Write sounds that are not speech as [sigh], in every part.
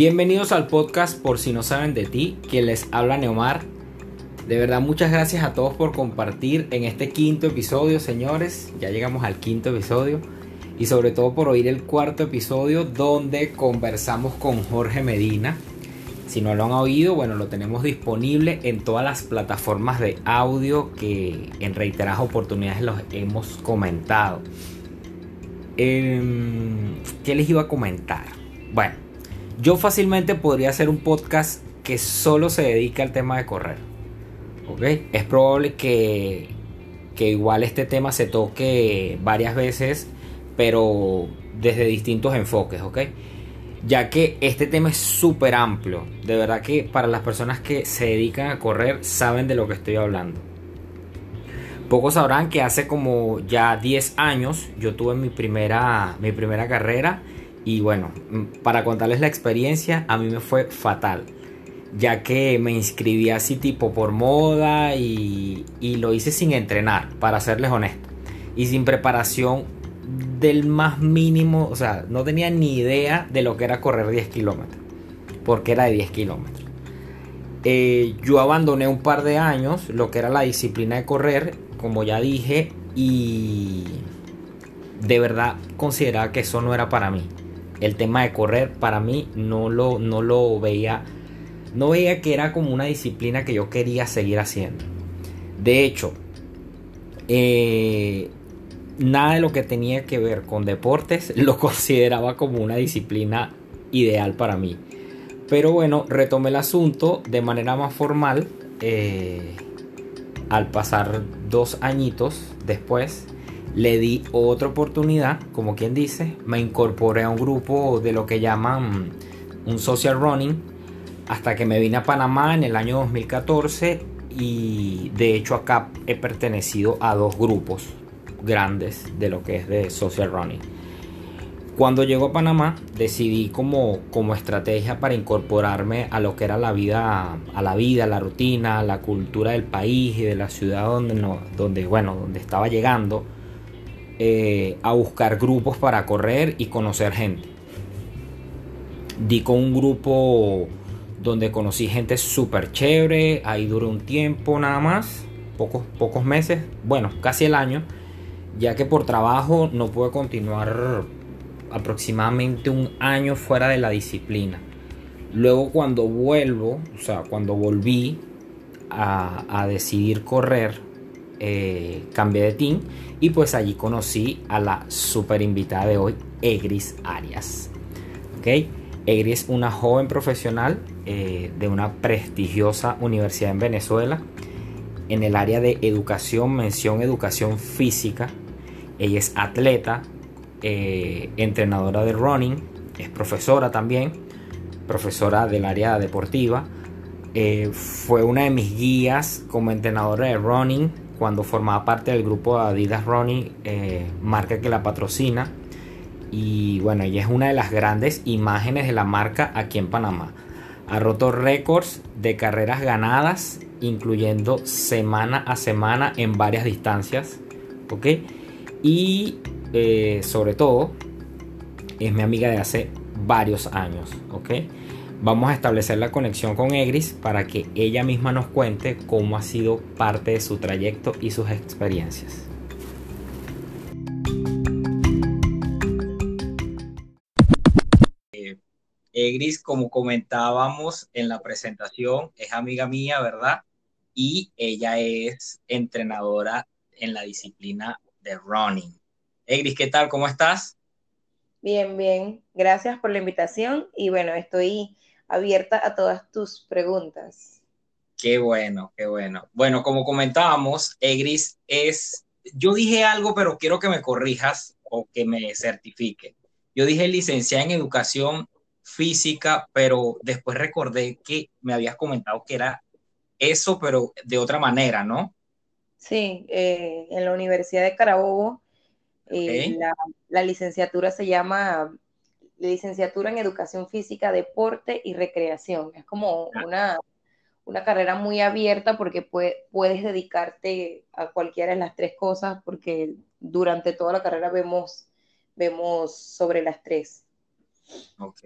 Bienvenidos al podcast Por si no saben de ti, quien les habla Neomar. De verdad, muchas gracias a todos por compartir en este quinto episodio, señores. Ya llegamos al quinto episodio. Y sobre todo por oír el cuarto episodio donde conversamos con Jorge Medina. Si no lo han oído, bueno, lo tenemos disponible en todas las plataformas de audio que en reiteradas oportunidades los hemos comentado. Em, ¿Qué les iba a comentar? Bueno, yo fácilmente podría hacer un podcast que solo se dedique al tema de correr. ¿Ok? Es probable que, que igual este tema se toque varias veces, pero desde distintos enfoques, ¿ok? Ya que este tema es súper amplio. De verdad que para las personas que se dedican a correr saben de lo que estoy hablando. Pocos sabrán que hace como ya 10 años yo tuve mi primera, mi primera carrera y bueno, mm, para contarles la experiencia, a mí me fue fatal. Ya que me inscribí así tipo por moda y, lo hice sin entrenar, para serles honesto. Y sin preparación del más mínimo, o sea, no tenía ni idea de lo que era correr 10 kilómetros. Porque era de 10 kilómetros. Eh, yo abandoné un par de años lo que era la disciplina de correr, como ya dije, y de verdad consideraba que eso no era para mí el tema de correr para mí no lo, no lo veía, no veía que era como una disciplina que yo quería seguir haciendo. De hecho, eh, nada de lo que tenía que ver con deportes [laughs] lo consideraba como una disciplina ideal para mí. Pero bueno, retomé el asunto de manera más formal eh, al pasar dos añitos después le di otra oportunidad, como quien dice, me incorporé a un grupo de lo que llaman un social running, hasta que me vine a Panamá en el año 2014 y de hecho acá he pertenecido a dos grupos grandes de lo que es de social running. Cuando llego a Panamá decidí como, como estrategia para incorporarme a lo que era la vida, a la vida, la rutina, la cultura del país y de la ciudad donde, no, donde, bueno, donde estaba llegando eh, a buscar grupos para correr y conocer gente. Di con un grupo donde conocí gente súper chévere, ahí duré un tiempo nada más, pocos, pocos meses, bueno, casi el año, ya que por trabajo no pude continuar aproximadamente un año fuera de la disciplina. Luego cuando vuelvo, o sea, cuando volví a, a decidir correr, eh, cambié de team y pues allí conocí a la super invitada de hoy, Egris Arias. ¿Ok? Egris es una joven profesional eh, de una prestigiosa universidad en Venezuela en el área de educación, mención educación física. Ella es atleta, eh, entrenadora de running, es profesora también, profesora del área deportiva. fue una de mis guías como entrenadora de running cuando formaba parte del grupo Adidas Ronnie, eh, marca que la patrocina. Y bueno, ella es una de las grandes imágenes de la marca aquí en Panamá. Ha roto récords de carreras ganadas, incluyendo semana a semana en varias distancias. ¿Ok? Y eh, sobre todo, es mi amiga de hace varios años. ¿Ok? Vamos a establecer la conexión con Egris para que ella misma nos cuente cómo ha sido parte de su trayecto y sus experiencias. Eh, Egris, como comentábamos en la presentación, es amiga mía, ¿verdad? Y ella es entrenadora en la disciplina de running. Egris, ¿qué tal? ¿Cómo estás? Bien, bien. Gracias por la invitación y bueno, estoy abierta a todas tus preguntas. Qué bueno, qué bueno. Bueno, como comentábamos, Egris es, yo dije algo, pero quiero que me corrijas o que me certifique. Yo dije licenciada en educación física, pero después recordé que me habías comentado que era eso, pero de otra manera, ¿no? Sí, eh, en la Universidad de Carabobo, eh, la, la, licenciatura se llama licenciatura en Educación Física, Deporte y Recreación. Es como una, una carrera muy abierta porque puedes dedicarte a cualquiera de las tres cosas porque durante toda la carrera vemos, vemos sobre las tres. Ok.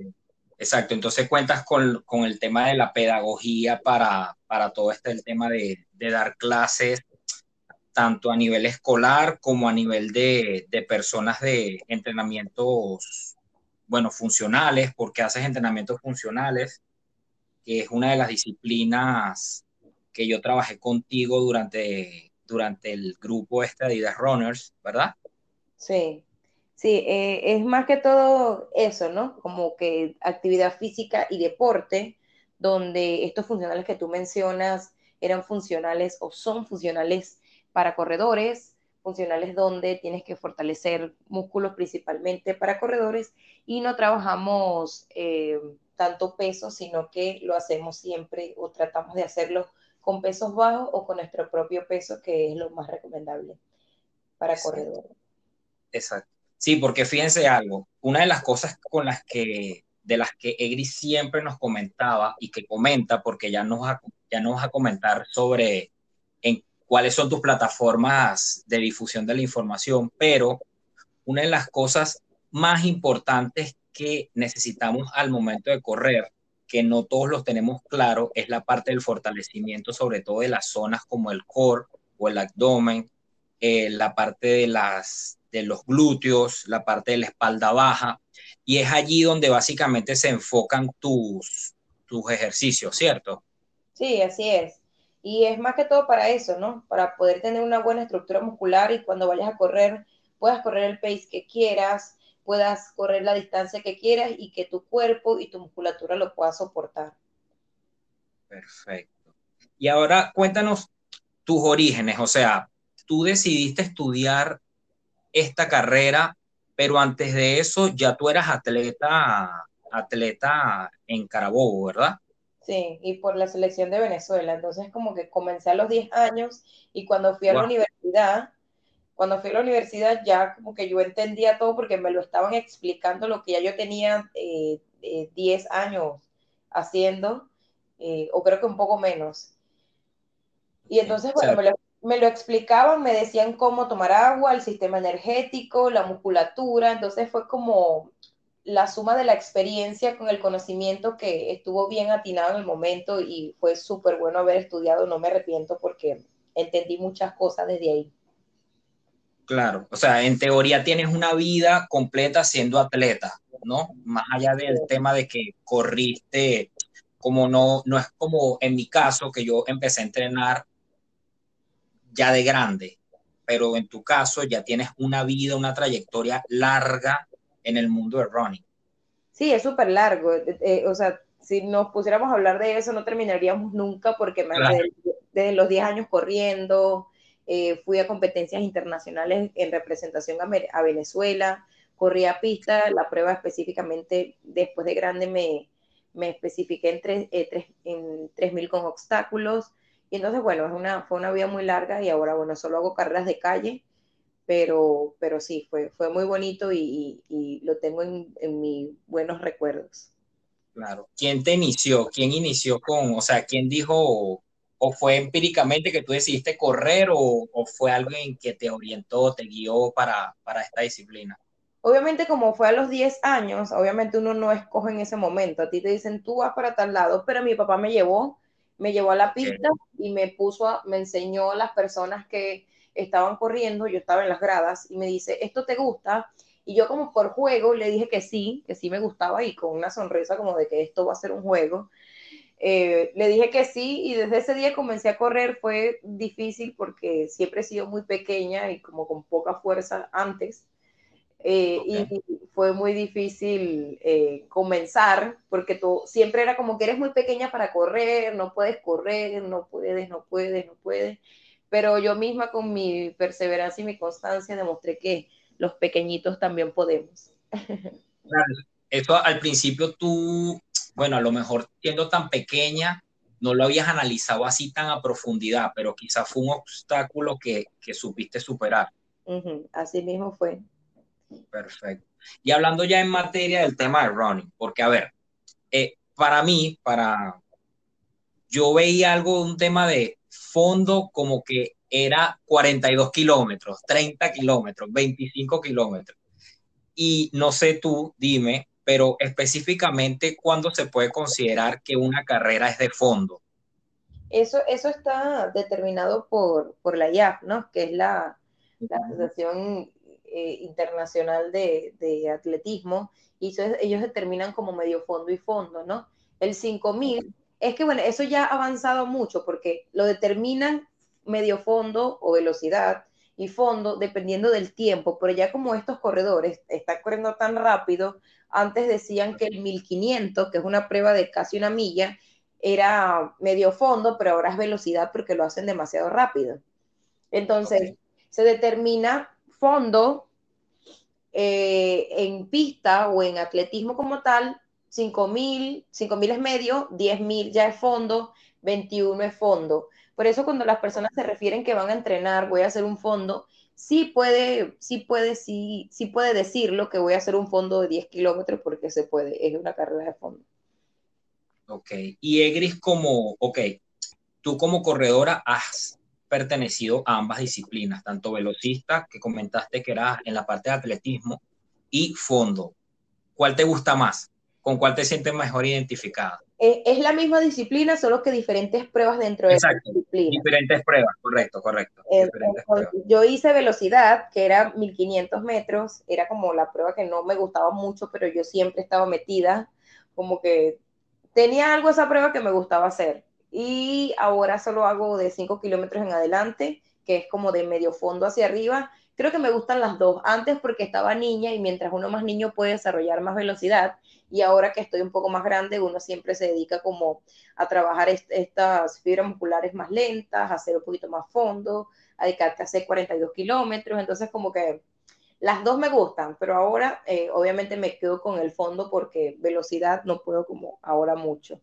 Exacto, entonces cuentas con, con, el tema de la pedagogía para, para todo este el tema de, de, dar clases tanto a nivel escolar como a nivel de, de personas de entrenamientos, bueno, funcionales, porque haces entrenamientos funcionales, que es una de las disciplinas que yo trabajé contigo durante, durante el grupo este de Adidas Runners, ¿verdad? Sí. Sí, eh, es más que todo eso, ¿no? Como que actividad física y deporte, donde estos funcionales que tú mencionas eran funcionales o son funcionales para corredores, funcionales donde tienes que fortalecer músculos principalmente para corredores y no trabajamos eh, tanto peso, sino que lo hacemos siempre o tratamos de hacerlo con pesos bajos o con nuestro propio peso, que es lo más recomendable para corredores. Exacto. Sí, porque fíjense algo, una de las cosas con las que, de las que Egri siempre nos comentaba y que comenta, porque ya nos va, ya nos va a comentar sobre en cuáles son tus plataformas de difusión de la información, pero una de las cosas más importantes que necesitamos al momento de correr, que no todos los tenemos claro, es la parte del fortalecimiento, sobre todo de las zonas como el core o el abdomen, eh, la parte de las de los glúteos, la parte de la espalda baja, y es allí donde básicamente se enfocan tus, tus ejercicios, ¿cierto? Sí, así es. Y es más que todo para eso, ¿no? Para poder tener una buena estructura muscular y cuando vayas a correr, puedas correr el pace que quieras, puedas correr la distancia que quieras y que tu cuerpo y tu musculatura lo pueda soportar. Perfecto. Y ahora cuéntanos tus orígenes, o sea, tú decidiste estudiar esta carrera, pero antes de eso ya tú eras atleta, atleta en Carabobo, ¿verdad? Sí, y por la selección de Venezuela. Entonces como que comencé a los 10 años y cuando fui a la universidad, cuando fui a la universidad ya como que yo entendía todo porque me lo estaban explicando lo que ya yo tenía eh, 10 años haciendo, eh, o creo que un poco menos. Y entonces, bueno, me lo, me lo explicaban, me decían cómo tomar agua, el sistema energético, la musculatura, entonces fue como la suma de la experiencia con el conocimiento que estuvo bien atinado en el momento y fue súper bueno haber estudiado, no me arrepiento porque entendí muchas cosas desde ahí. Claro, o sea, en teoría tienes una vida completa siendo atleta, ¿no? Más allá del tema de que corriste, como no, no es como en mi caso, que yo empecé a entrenar ya de grande, pero en tu caso ya tienes una vida, una trayectoria larga en el mundo del running. Sí, es súper largo. Eh, eh, o sea, si nos pusiéramos a hablar de eso, no terminaríamos nunca porque desde, los 10 años corriendo, eh, fui a competencias internacionales en representación a, Venezuela, corrí a pista, la prueba específicamente después de grande me, me especifiqué en, tres, en 3.000 con obstáculos, y entonces, bueno, es una, fue una vida muy larga y ahora, bueno, solo hago carreras de calle, pero, pero sí, fue, fue muy bonito y, lo tengo en, mis buenos recuerdos. Claro. ¿Quién te inició? ¿Quién inició con, o sea, quién dijo, o fue empíricamente que tú decidiste correr o, fue alguien que te orientó, te guió para, para esta disciplina? Obviamente, como fue a los 10 años, obviamente uno no escoge en ese momento. A ti te dicen, tú vas para tal lado, pero mi papá me llevó me llevó a la pista y me puso, a, me enseñó las personas que estaban corriendo, yo estaba en las gradas y me dice, ¿esto te gusta? Y yo como por juego le dije que sí, que sí me gustaba y con una sonrisa como de que esto va a ser un juego. Eh, le dije que sí y desde ese día comencé a correr. Fue difícil porque siempre he sido muy pequeña y como con poca fuerza antes. Eh, y fue muy difícil eh, comenzar porque tú siempre era como que eres muy pequeña para correr, no puedes correr, no puedes, no puedes, no puedes. Pero yo misma con mi perseverancia y mi constancia demostré que los pequeñitos también podemos. [laughs] Claro, eso al principio tú, bueno, a lo mejor siendo tan pequeña, no lo habías analizado así tan a profundidad, pero quizás fue un obstáculo que, que supiste superar. Así mismo fue. Perfecto. Y hablando ya en materia del tema de running, porque a ver, eh, para mí, para yo veía algo, un tema de fondo como que era 42 kilómetros, 30 kilómetros, 25 kilómetros. Y no sé tú, dime, pero específicamente, ¿cuándo se puede considerar que una carrera es de fondo? Eso, eso está determinado por, por la IAF, ¿no? Que es la, la Asociación eh, Internacional de, de, Atletismo, y ellos determinan como medio fondo y fondo, ¿no? El 5000, es que bueno, eso ya ha avanzado mucho porque lo determinan medio fondo o velocidad y fondo dependiendo del tiempo, pero ya como estos corredores están corriendo tan rápido, antes decían que el 1500, que es una prueba de casi una milla, era medio fondo, pero ahora es velocidad porque lo hacen demasiado rápido. Entonces, se determina fondo eh, en pista o en atletismo como tal, 5.000, 5.000 es medio, 10.000 ya es fondo, 21 es fondo. Por eso cuando las personas se refieren que van a entrenar, voy a hacer un fondo, sí puede, sí puede, sí, sí puede decirlo que voy a hacer un fondo de 10 kilómetros porque se puede, es una carrera de fondo. Ok, y Egris como, ok, tú como corredora has pertenecido a ambas disciplinas, tanto velocista, que comentaste que era en la parte de atletismo, y fondo. ¿Cuál te gusta más? ¿Con cuál te sientes mejor identificada? Eh, es la misma disciplina, solo que diferentes pruebas dentro de la disciplina. Diferentes pruebas, correcto, correcto. Eh, yo hice velocidad, que era 1500 metros, era como la prueba que no me gustaba mucho, pero yo siempre estaba metida, como que tenía algo esa prueba que me gustaba hacer y ahora solo hago de 5 kilómetros en adelante, que es como de medio fondo hacia arriba. Creo que me gustan las dos. Antes porque estaba niña y mientras uno más niño puede desarrollar más velocidad y ahora que estoy un poco más grande, uno siempre se dedica como a trabajar estas fibras musculares más lentas, a hacer un poquito más fondo, a dedicarte a hacer 42 kilómetros. Entonces como que las dos me gustan, pero ahora eh, obviamente me quedo con el fondo porque velocidad no puedo como ahora mucho.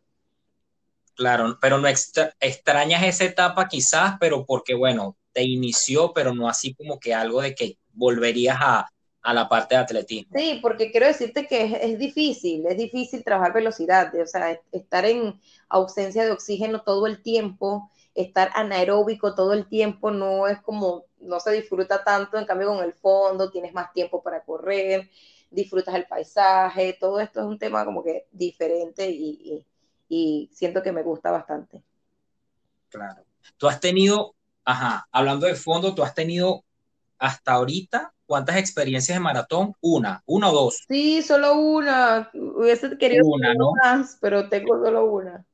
Claro, pero no extrañas esa etapa quizás, pero porque, bueno, te inició, pero no así como que algo de que volverías a, la parte de atletismo. Sí, porque quiero decirte que es, difícil, es difícil trabajar velocidad, o sea, estar en ausencia de oxígeno todo el tiempo, estar anaeróbico todo el tiempo, no es como, no se disfruta tanto, en cambio con el fondo tienes más tiempo para correr, disfrutas el paisaje, todo esto es un tema como que diferente y y siento que me gusta bastante. Claro. Tú has tenido, ajá, hablando de fondo, tú has tenido hasta ahorita, ¿cuántas experiencias de maratón? Una, una o dos. Sí, solo una. Hubiese querido una, ¿no? más, pero tengo solo una.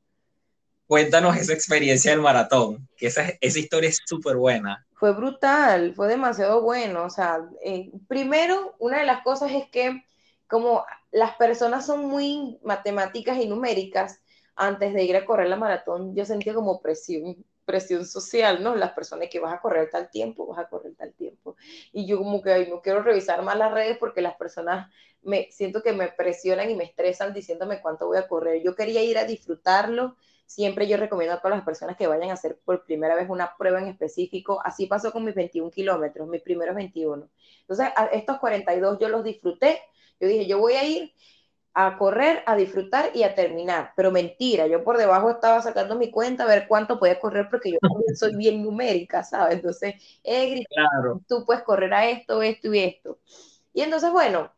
Cuéntanos esa experiencia del maratón, que esa, esa historia es súper buena. Fue brutal, fue demasiado bueno. O sea, eh, primero, una de las cosas es que como las personas son muy matemáticas y numéricas, antes de ir a correr la maratón, yo sentía como presión, presión social, ¿no? Las personas que vas a correr tal tiempo, vas a correr tal tiempo. Y yo como que no quiero revisar más las redes porque las personas me siento que me presionan y me estresan diciéndome cuánto voy a correr. Yo quería ir a disfrutarlo. Siempre yo recomiendo a todas las personas que vayan a hacer por primera vez una prueba en específico. Así pasó con mis 21 kilómetros, mis primeros 21. Entonces, estos 42 yo los disfruté. Yo dije, yo voy a ir a correr, a disfrutar y a terminar. Pero mentira, yo por debajo estaba sacando mi cuenta a ver cuánto podía correr porque yo soy [laughs] bien numérica, ¿sabes? Entonces, eh, claro. tú puedes correr a esto, esto y esto. Y entonces, bueno,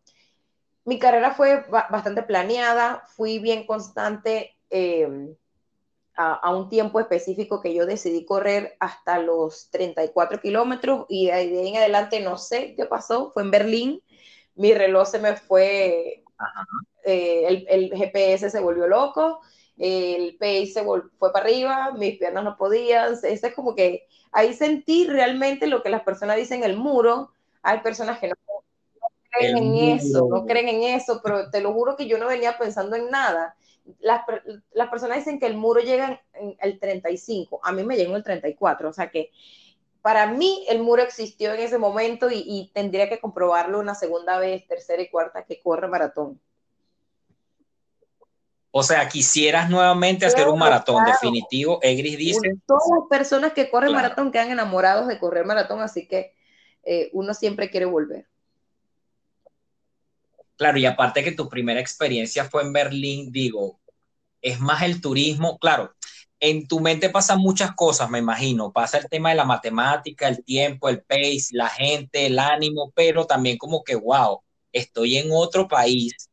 mi carrera fue bastante planeada, fui bien constante em, a, un tiempo específico que yo decidí correr hasta los 34 kilómetros y de ahí en adelante no sé qué pasó, fue en Berlín, mi reloj se me fue eh, el, GPS se volvió loco, el pace se fue para arriba, mis piernas no podían, es como que ahí sentí realmente lo que las personas dicen el muro, hay personas que no, creen en eso, no creen en eso, pero te lo juro que yo no venía pensando en nada. Las, las personas dicen que el muro llega en el 35, a mí me llegó el 34, o sea que para mí el muro existió en ese momento y, y, tendría que comprobarlo una segunda vez, tercera y cuarta que corre maratón. O sea, quisieras nuevamente hacer un maratón definitivo. Egris dice. Todas las personas que corren maratón quedan enamorados de correr maratón, así que eh, uno siempre quiere volver. Claro, y aparte que tu primera experiencia fue en Berlín, digo, es más el turismo. Claro, en tu mente pasan muchas cosas, me imagino. Pasa el tema de la matemática, el tiempo, el pace, la gente, el ánimo, pero también como que, wow, estoy en otro país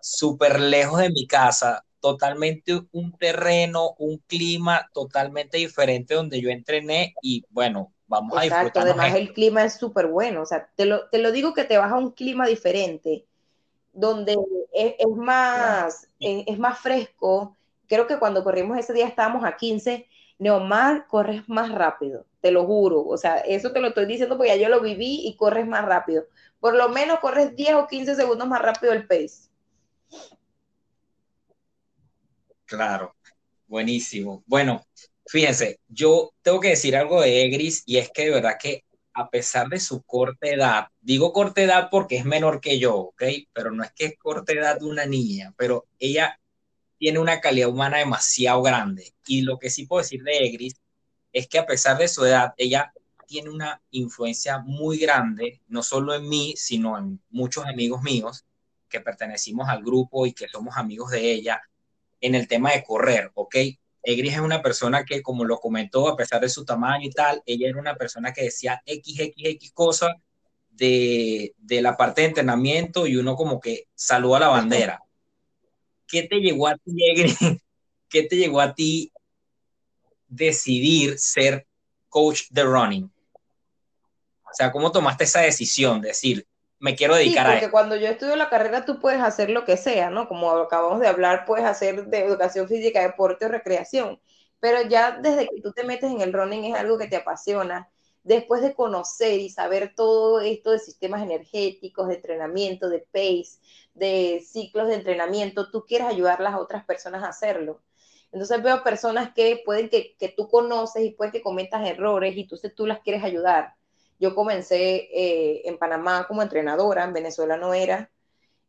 súper lejos de mi casa, totalmente un terreno, un clima totalmente diferente donde yo entrené y bueno, vamos a disfrutar. Además el clima es súper bueno, o sea, te lo, te lo digo que te vas a un clima diferente, donde es, más, es, más fresco. Creo que cuando corrimos ese día estábamos a 15, Neomar corres más rápido, te lo juro. O sea, eso te lo estoy diciendo porque ya yo lo viví y corres más rápido. Por lo menos corres 10 o 15 segundos más rápido el pace. Claro, buenísimo. Bueno, fíjense, yo tengo que decir algo de Egris y es que de verdad que a pesar de su corta edad, digo corta edad porque es menor que yo, ¿ok? Pero no es que es corta edad de una niña, pero ella tiene una calidad humana demasiado grande. Y lo que sí puedo decir de Egris es que a pesar de su edad, ella tiene una influencia muy grande, no solo en mí, sino en muchos amigos míos que pertenecimos al grupo y que somos amigos de ella en el tema de correr, ¿ok? Egris es una persona que, como lo comentó, a pesar de su tamaño y tal, ella era una persona que decía XXX cosas de, de la parte de entrenamiento y uno como que saluda la bandera. ¿Qué te llegó a ti, Egris? [laughs] ¿Qué te llegó a ti decidir ser coach de running? O sea, ¿cómo tomaste esa decisión de decir, me quiero dedicar sí, porque cuando yo estudio la carrera tú puedes hacer lo que sea, ¿no? Como acabamos de hablar, puedes hacer de educación física, deporte o recreación, pero ya desde que tú te metes en el running es algo que te apasiona. Después de conocer y saber todo esto de sistemas energéticos, de entrenamiento, de pace, de ciclos de entrenamiento, tú quieres ayudar a las otras personas a hacerlo. Entonces veo personas que pueden que, que tú conoces y pueden que cometas errores y entonces tú las quieres ayudar yo comencé eh, en Panamá como entrenadora, en Venezuela no era,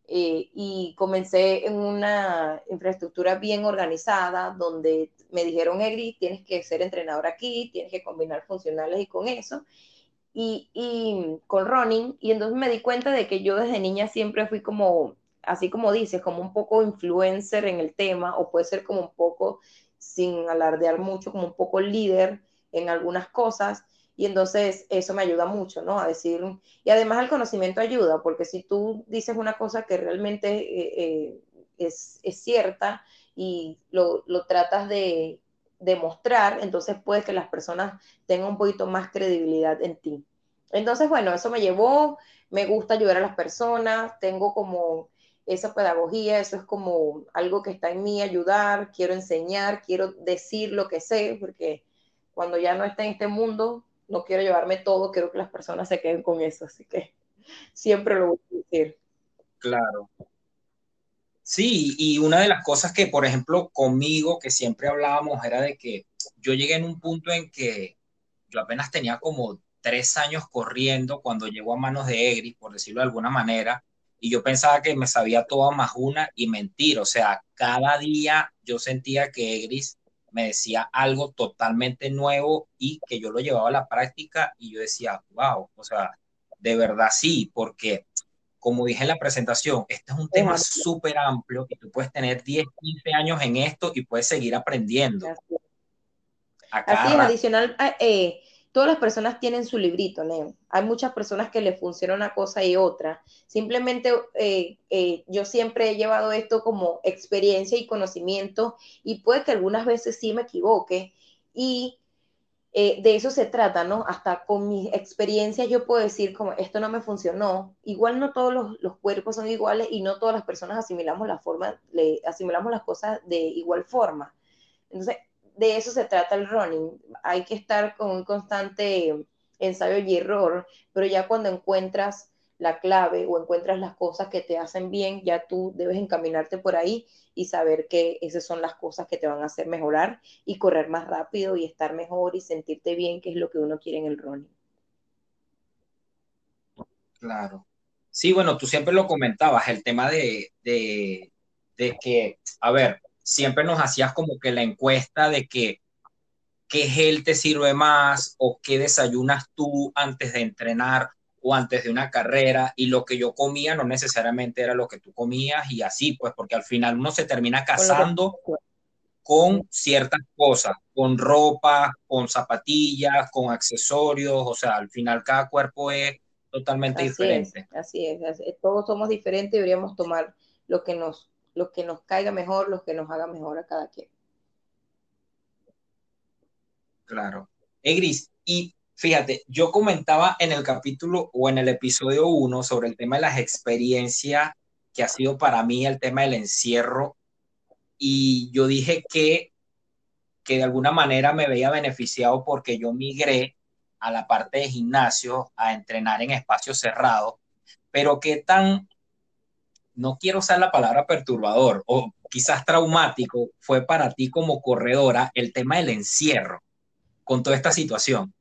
eh, y comencé en una infraestructura bien organizada donde me dijeron, Egri, tienes que ser entrenador aquí, tienes que combinar funcionales y con eso, y, y con running, y entonces me di cuenta de que yo desde niña siempre fui como, así como dices, como un poco influencer en el tema, o puede ser como un poco, sin alardear mucho, como un poco líder en algunas cosas, y entonces eso me ayuda mucho, ¿no? A decir, y además el conocimiento ayuda, porque si tú dices una cosa que realmente eh, eh, es, cierta y lo, lo tratas de demostrar, entonces puede que las personas tengan un poquito más credibilidad en ti. Entonces, bueno, eso me llevó, me gusta ayudar a las personas, tengo como esa pedagogía, eso es como algo que está en mí, ayudar, quiero enseñar, quiero decir lo que sé, porque cuando ya no esté en este mundo, no quiero llevarme todo, quiero que las personas se queden con eso, así que siempre lo voy a decir. Claro. Sí, y una de las cosas que, por ejemplo, conmigo, que siempre hablábamos, era de que yo llegué en un punto en que yo apenas tenía como tres años corriendo cuando llegó a manos de Egris, por decirlo de alguna manera, y yo pensaba que me sabía toda más una y mentir, o sea, cada día yo sentía que Egris me decía algo totalmente nuevo y que yo lo llevaba a la práctica y yo decía, wow, o sea, de verdad sí, porque como dije en la presentación, este es un tema súper amplio y tú puedes tener 10, 15 años en esto y puedes seguir aprendiendo. Así, es, adicional, eh, todas las personas tienen su librito, Neo. Hay muchas personas que les funciona una cosa y otra. Simplemente eh, eh, yo siempre he llevado esto como experiencia y conocimiento y puede que algunas veces sí me equivoque y eh, de eso se trata, ¿no? Hasta con mis experiencias yo puedo decir como esto no me funcionó. Igual no todos los, cuerpos son iguales y no todas las personas asimilamos asimilamos las cosas de igual forma. Entonces, de eso se trata el running. Hay que estar con un constante ensayo y error, pero ya cuando encuentras la clave o encuentras las cosas que te hacen bien, ya tú debes encaminarte por ahí y saber que esas son las cosas que te van a hacer mejorar y correr más rápido y estar mejor y sentirte bien, que es lo que uno quiere en el running. Claro. Sí, bueno, tú siempre lo comentabas, el tema de, de, de que, a ver, siempre nos hacías como que la encuesta de que qué gel te sirve más o qué desayunas tú antes de entrenar o antes de una carrera y lo que yo comía no necesariamente era lo que tú comías y así pues porque al final uno se termina casando con ciertas cosas, con ropa, con zapatillas, con accesorios, o sea, al final cada cuerpo es totalmente diferente. así es, todos somos diferentes, deberíamos tomar lo que nos, lo que nos caiga mejor, lo que nos haga mejor a cada quien. Claro. Egris, y fíjate, yo comentaba en el capítulo o en el episodio 1 sobre el tema de las experiencias que ha sido para mí el tema del encierro y yo dije que, que de alguna manera me veía beneficiado porque yo migré a la parte de gimnasio a entrenar en espacios cerrados, pero qué tan, no quiero usar la palabra perturbador o quizás traumático fue para ti como corredora el tema del encierro con toda esta situación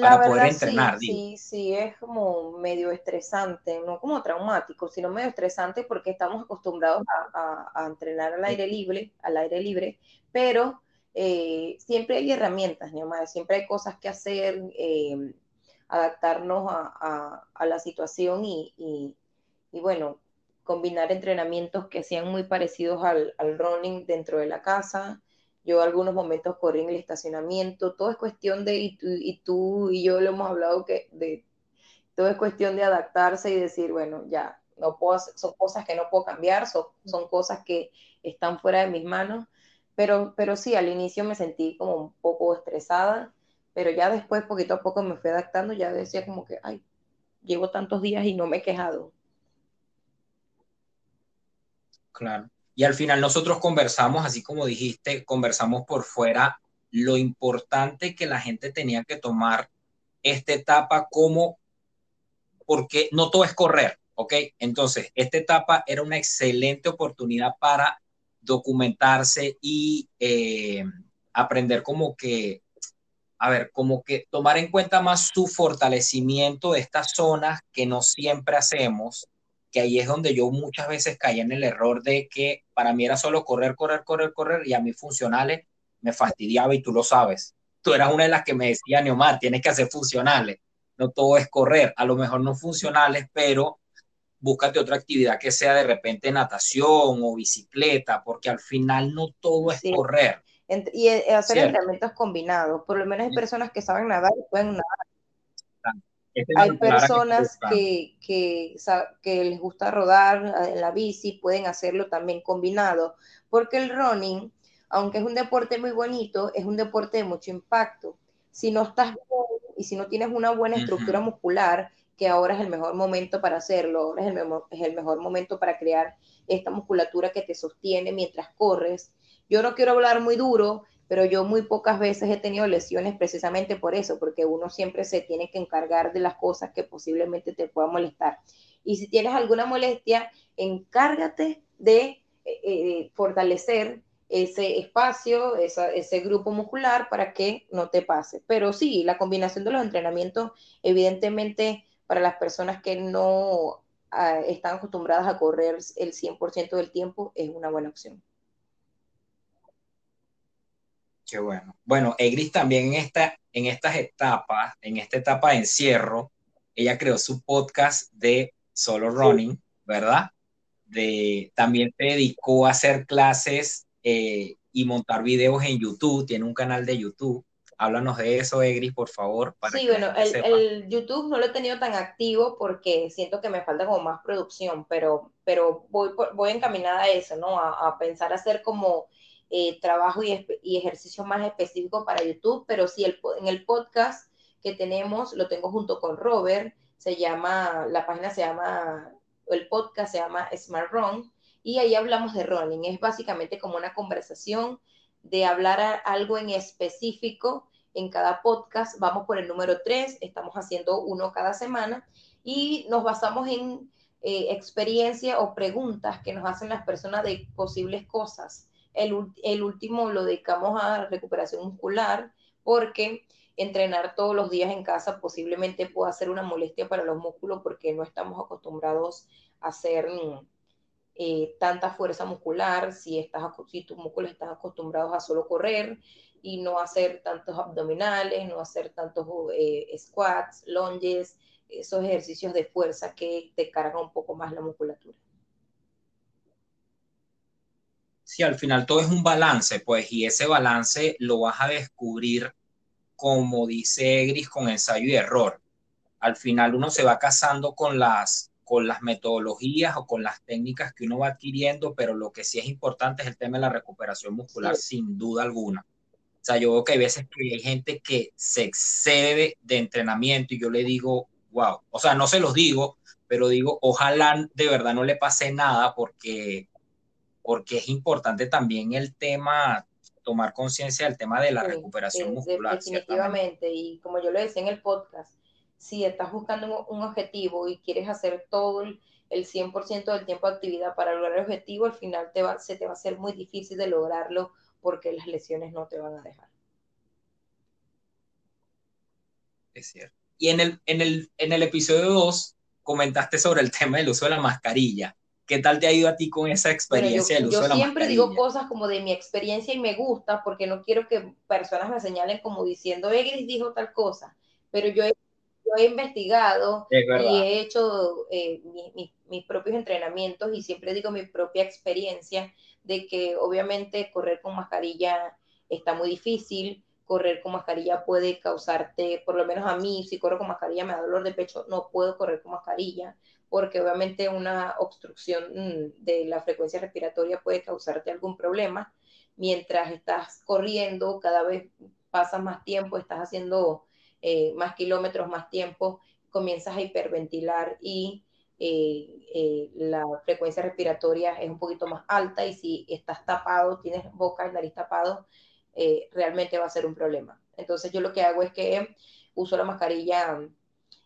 para poder entrenar. Sí, sí, es como medio estresante, no como traumático, sino medio estresante porque estamos acostumbrados a, entrenar al aire libre, al aire libre, pero eh, siempre hay herramientas, siempre hay cosas que hacer, eh, adaptarnos a, la situación y, bueno, combinar entrenamientos que sean muy parecidos al, al running dentro de la casa, yo algunos momentos corrí en el estacionamiento, todo es cuestión de, y tú, y, yo lo hemos hablado, que de, todo es cuestión de adaptarse y decir, bueno, ya, no puedo, son cosas que no puedo cambiar, son, son cosas que están fuera de mis manos, pero, pero sí, al inicio me sentí como un poco estresada, pero ya después, poquito a poco me fui adaptando, ya decía como que, ay, llevo tantos días y no me he quejado. Claro. Y al final nosotros conversamos, así como dijiste, conversamos por fuera lo importante que la gente tenía que tomar esta etapa como, porque no todo es correr, ¿ok? Entonces, esta etapa era una excelente oportunidad para documentarse y eh, aprender como que, a ver, como que tomar en cuenta más su fortalecimiento de estas zonas que no siempre hacemos que ahí es donde yo muchas veces caía en el error de que para mí era solo correr, correr, correr, correr y a mí funcionales me fastidiaba y tú lo sabes. Tú eras una de las que me decía, Neomar, tienes que hacer funcionales. No todo es correr, a lo mejor no funcionales, pero búscate otra actividad que sea de repente natación o bicicleta, porque al final no todo es correr. Y eh, hacer entrenamientos combinados. Por lo menos hay personas que saben nadar y pueden nadar hay personas que, que, les gusta rodar en la bici, pueden hacerlo también combinado, porque el running, aunque es un deporte muy bonito, es un deporte de mucho impacto. Si no estás bien y si no tienes una buena estructura muscular, que ahora es el mejor momento para hacerlo, ahora es el, es el mejor momento para crear esta musculatura que te sostiene mientras corres. Yo no quiero hablar muy duro, pero yo muy pocas veces he tenido lesiones precisamente por eso, porque uno siempre se tiene que encargar de las cosas que posiblemente te puedan molestar. Y si tienes alguna molestia, encárgate de eh, eh, fortalecer ese espacio, ese grupo muscular para que no te pase. Pero sí, la combinación de los entrenamientos, evidentemente, para las personas que no ah, están acostumbradas a correr el 100% del tiempo, es una buena opción. Qué bueno. Bueno, Egris también en, esta, en estas etapas, en esta etapa de encierro, ella creó su podcast de solo running, ¿verdad? De, también se dedicó a hacer clases eh, y montar videos en YouTube, tiene un canal de YouTube. Háblanos de eso, Egris, por favor. sí, bueno, el, YouTube no lo he tenido tan activo porque siento que me falta como más producción, pero, pero voy, voy encaminada a eso, ¿no? A, a pensar hacer como eh, trabajo y, ejercicio más específico para YouTube, pero sí el, en el podcast que tenemos, lo tengo junto con Robert, se llama, la página se llama, el podcast se llama Smart Run, y ahí hablamos de running. Es básicamente como una conversación de hablar algo en específico en cada podcast. Vamos por el número 3, estamos haciendo uno cada semana y nos basamos en eh, experiencia o preguntas que nos hacen las personas de posibles cosas el, último lo dedicamos a recuperación muscular porque entrenar todos los días en casa posiblemente pueda ser una molestia para los músculos porque no estamos acostumbrados a hacer eh, tanta fuerza muscular si, estás, si tus músculos están acostumbrados a solo correr y no hacer tantos abdominales, no hacer tantos eh, squats, lunges, esos ejercicios de fuerza que te cargan un poco más la musculatura si al final todo es un balance, pues, y ese balance lo vas a descubrir, como dice Egris, con ensayo y error. Al final uno se va casando con las, con las metodologías o con las técnicas que uno va adquiriendo, pero lo que sí es importante es el tema de la recuperación muscular, sin duda alguna. O sea, yo veo que hay veces que hay gente que se excede de entrenamiento y yo le digo, wow, o sea, no se los digo, pero digo, ojalá de verdad no le pase nada porque, porque es importante también el tema, tomar conciencia del tema de la recuperación muscular. Definitivamente, y como yo lo decía en el podcast, si estás buscando un, objetivo y quieres hacer todo el, 100% del tiempo de actividad para lograr el objetivo, al final te va, se te va a hacer muy difícil de lograrlo porque las lesiones no te van a dejar. Es cierto. Y en el, en el, en el episodio 2 comentaste sobre el tema del uso de la mascarilla. ¿Qué tal te ha ido a ti con esa experiencia del uso de la? Yo siempre digo cosas como de mi experiencia y me gusta porque no quiero que personas me señalen como diciendo, Egris dijo tal cosa, pero yo he, yo he investigado y he hecho eh, mis propios entrenamientos y siempre digo mi propia experiencia de que obviamente correr con mascarilla está muy difícil, correr con mascarilla puede causarte, por lo menos a mí, si corro con mascarilla me da dolor de pecho, no puedo correr con mascarilla, porque obviamente una obstrucción mm, de la frecuencia respiratoria puede causarte algún problema. Mientras estás corriendo, cada vez pasas más tiempo, estás haciendo eh, más kilómetros, más tiempo, comienzas a hiperventilar y eh, eh, la frecuencia respiratoria es un poquito más alta y si estás tapado, tienes boca y nariz tapado, realmente va a ser un problema. Entonces yo lo que hago es que uso la mascarilla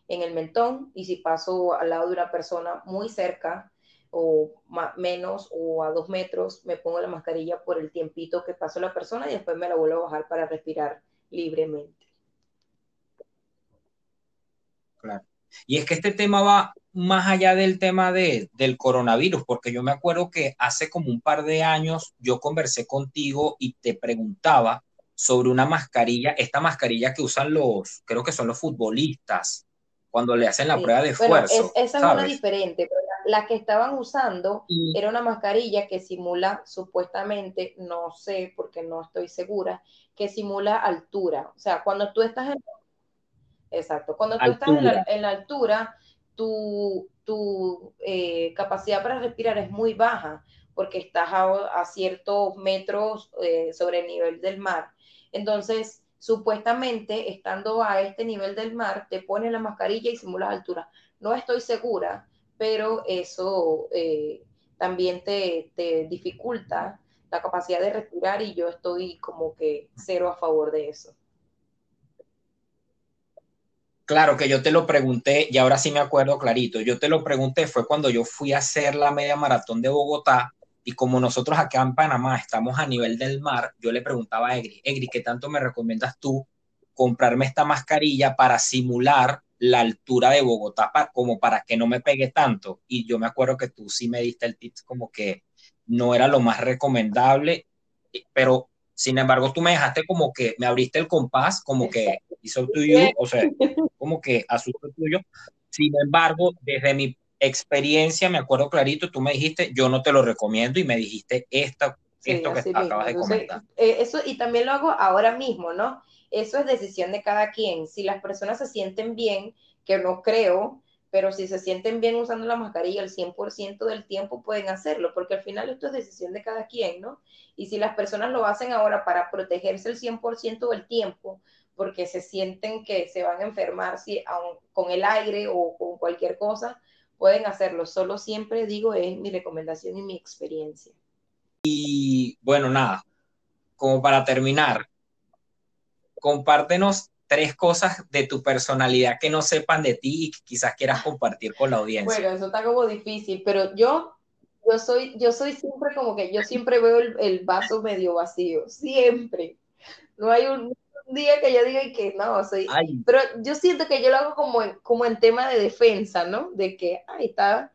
en el mentón y si paso al lado de una persona muy cerca o menos o a dos metros, me pongo la mascarilla por el tiempito que paso la persona y después me la vuelvo a bajar para respirar libremente. Claro. Y es que este tema va más allá del tema de, del coronavirus, porque yo me acuerdo que hace como un par de años yo conversé contigo y te preguntaba sobre una mascarilla, esta mascarilla que usan los, creo que son los futbolistas, cuando le hacen la prueba de esfuerzo. esa es una diferente, pero la, que estaban usando era una mascarilla que simula, supuestamente, no sé porque no estoy segura, que simula altura. O sea, cuando tú estás en... Exacto, cuando tú estás en la altura, tu, eh, capacidad para respirar es muy baja porque estás a, ciertos metros eh, sobre el nivel del mar. Entonces, supuestamente, estando a este nivel del mar, te pones la mascarilla y simulas altura. No estoy segura, pero eso eh, también te, te dificulta la capacidad de respirar y yo estoy como que cero a favor de eso. Claro que yo te lo pregunté y ahora sí me acuerdo clarito. Yo te lo pregunté fue cuando yo fui a hacer la media maratón de Bogotá y como nosotros acá en Panamá estamos a nivel del mar, yo le preguntaba a Egri, Egri, ¿qué tanto me recomiendas tú comprarme esta mascarilla para simular la altura de Bogotá como para que no me pegue tanto? Y yo me acuerdo que tú sí me diste el tip como que no era lo más recomendable, pero sin embargo, tú me dejaste como que, me abriste el compás, como que hizo tuyo, o sea, como que asunto tuyo. Sin embargo, desde mi experiencia, me acuerdo clarito, tú me dijiste, yo no te lo recomiendo y me dijiste esta, esto que acabas de comentar. Eh, eso, y también lo hago ahora mismo, ¿no? Eso es decisión de cada quien. Si las personas se sienten bien, que no creo, pero si se sienten bien usando la mascarilla el 100% del tiempo pueden hacerlo, porque al final esto es decisión de cada quien, ¿no? Y si las personas lo hacen ahora para protegerse el 100% del tiempo, porque se sienten que se van a enfermar si, con el aire o con cualquier cosa, pueden hacerlo. Solo siempre digo es mi recomendación y mi experiencia. Y bueno, nada, como para terminar, compártenos tres cosas de tu personalidad que no sepan de ti y que quizás quieras compartir con la audiencia. Bueno, eso está como difícil, pero yo, yo soy, yo soy siempre como que yo siempre veo el, vaso medio vacío, siempre. No hay un, día que yo diga que no, soy, pero yo siento que yo lo hago como en, como en tema de defensa, ¿no? De que, ahí está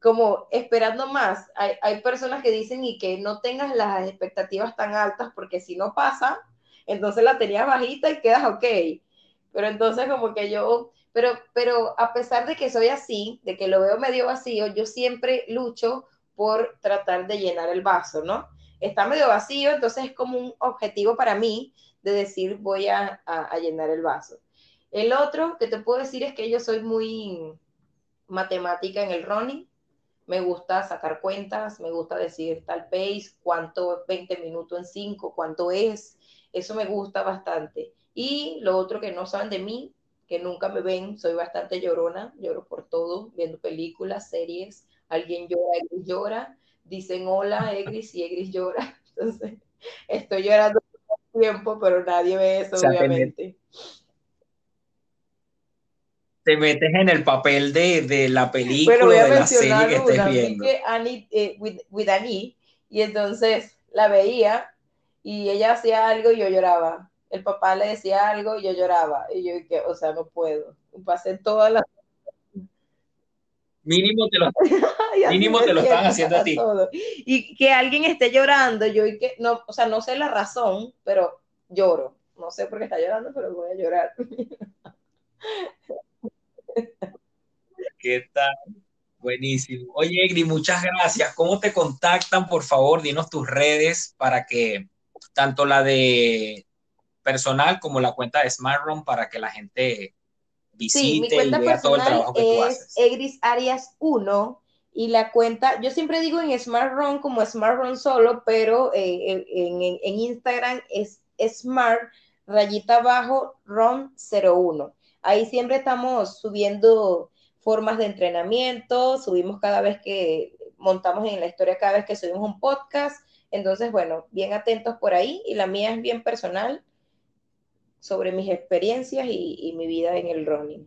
como esperando más. Hay, hay personas que dicen y que no tengas las expectativas tan altas porque si no pasa, entonces la tenías bajita y quedas ok. Pero entonces como que yo, pero, pero a pesar de que soy así, de que lo veo medio vacío, yo siempre lucho por tratar de llenar el vaso, ¿no? Está medio vacío, entonces es como un objetivo para mí de decir voy a, llenar el vaso. El otro que te puedo decir es que yo soy muy, matemática en el running. Me gusta sacar cuentas, me gusta decir tal pace, cuánto es 20 minutos en 5, cuánto es. Eso me gusta bastante. Y lo otro que no saben de mí, que nunca me ven, soy bastante llorona, lloro por todo, viendo películas, series, alguien llora, Egris llora, dicen hola, Egris, y Egris llora. [laughs] Entonces, estoy llorando tiempo, pero nadie ve eso, obviamente te metes en el papel de, de la película, bueno, de la serie que estés viendo. Que Annie, eh, with, Annie, y entonces la veía y ella hacía algo y yo lloraba. El papá le decía algo y yo lloraba. Y yo, que, o sea, no puedo. Pasé todas las... Mínimo te lo, [laughs] mínimo te lo están haciendo a ti. Y que alguien esté llorando, yo, y que, no, o sea, no sé la razón, pero lloro. No sé por qué está llorando, pero voy a llorar. [laughs] ¿Qué tal? Buenísimo. Oye, Egri, muchas gracias. ¿Cómo te contactan? Por favor, dinos tus redes para que tanto la de personal como la cuenta de SmartRun para que la gente visite y vea todo el trabajo que tú haces. Egris Arias 1 y la cuenta, yo siempre digo en SmartRun como SmartRun solo, pero eh, en, en, Instagram es Smart rayita abajo RUN 01. Ahí siempre estamos subiendo formas de entrenamiento, subimos cada vez que montamos en la historia, cada vez que subimos un podcast. Entonces, bueno, bien atentos por ahí. Y la mía es bien personal sobre mis experiencias y, mi vida en el running.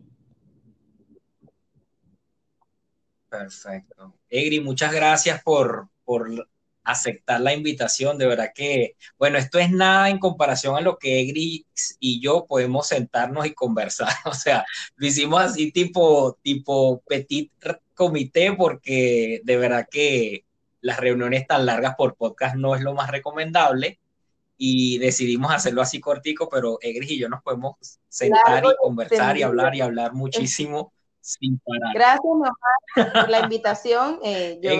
Perfecto. Egri, muchas gracias por, por aceptar la invitación. De verdad que, bueno, esto es nada en comparación a lo que Egris y yo podemos sentarnos y conversar. [laughs] O sea, lo hicimos así tipo, tipo petit comité porque de verdad que las reuniones tan largas por podcast no es lo más recomendable y decidimos hacerlo así cortico, pero Egris y yo nos podemos sentar y conversar y hablar y hablar muchísimo Gracias, mamá, por la invitación. Eh, yo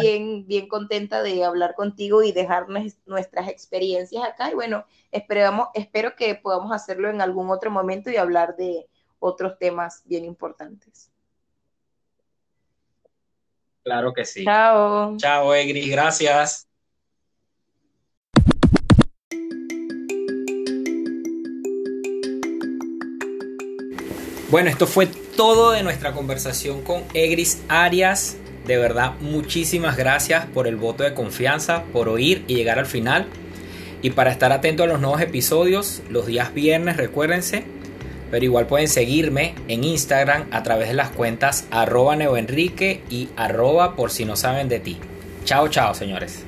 bien, bien contenta de hablar contigo y dejarnos nuestras experiencias acá. Y bueno, esperamos, espero que podamos hacerlo en algún otro momento y hablar de otros temas bien importantes. Claro que sí. Chao. Chao, Egris, gracias. Bueno, esto fue todo de nuestra conversación con Egris Arias. De verdad, muchísimas gracias por el voto de confianza, por oír y llegar al final. Y para estar atento a los nuevos episodios, los días viernes, recuérdense. Pero igual pueden seguirme en Instagram a través de las cuentas arroba neoenrique y arroba por si no saben de ti. Chao, chao, señores.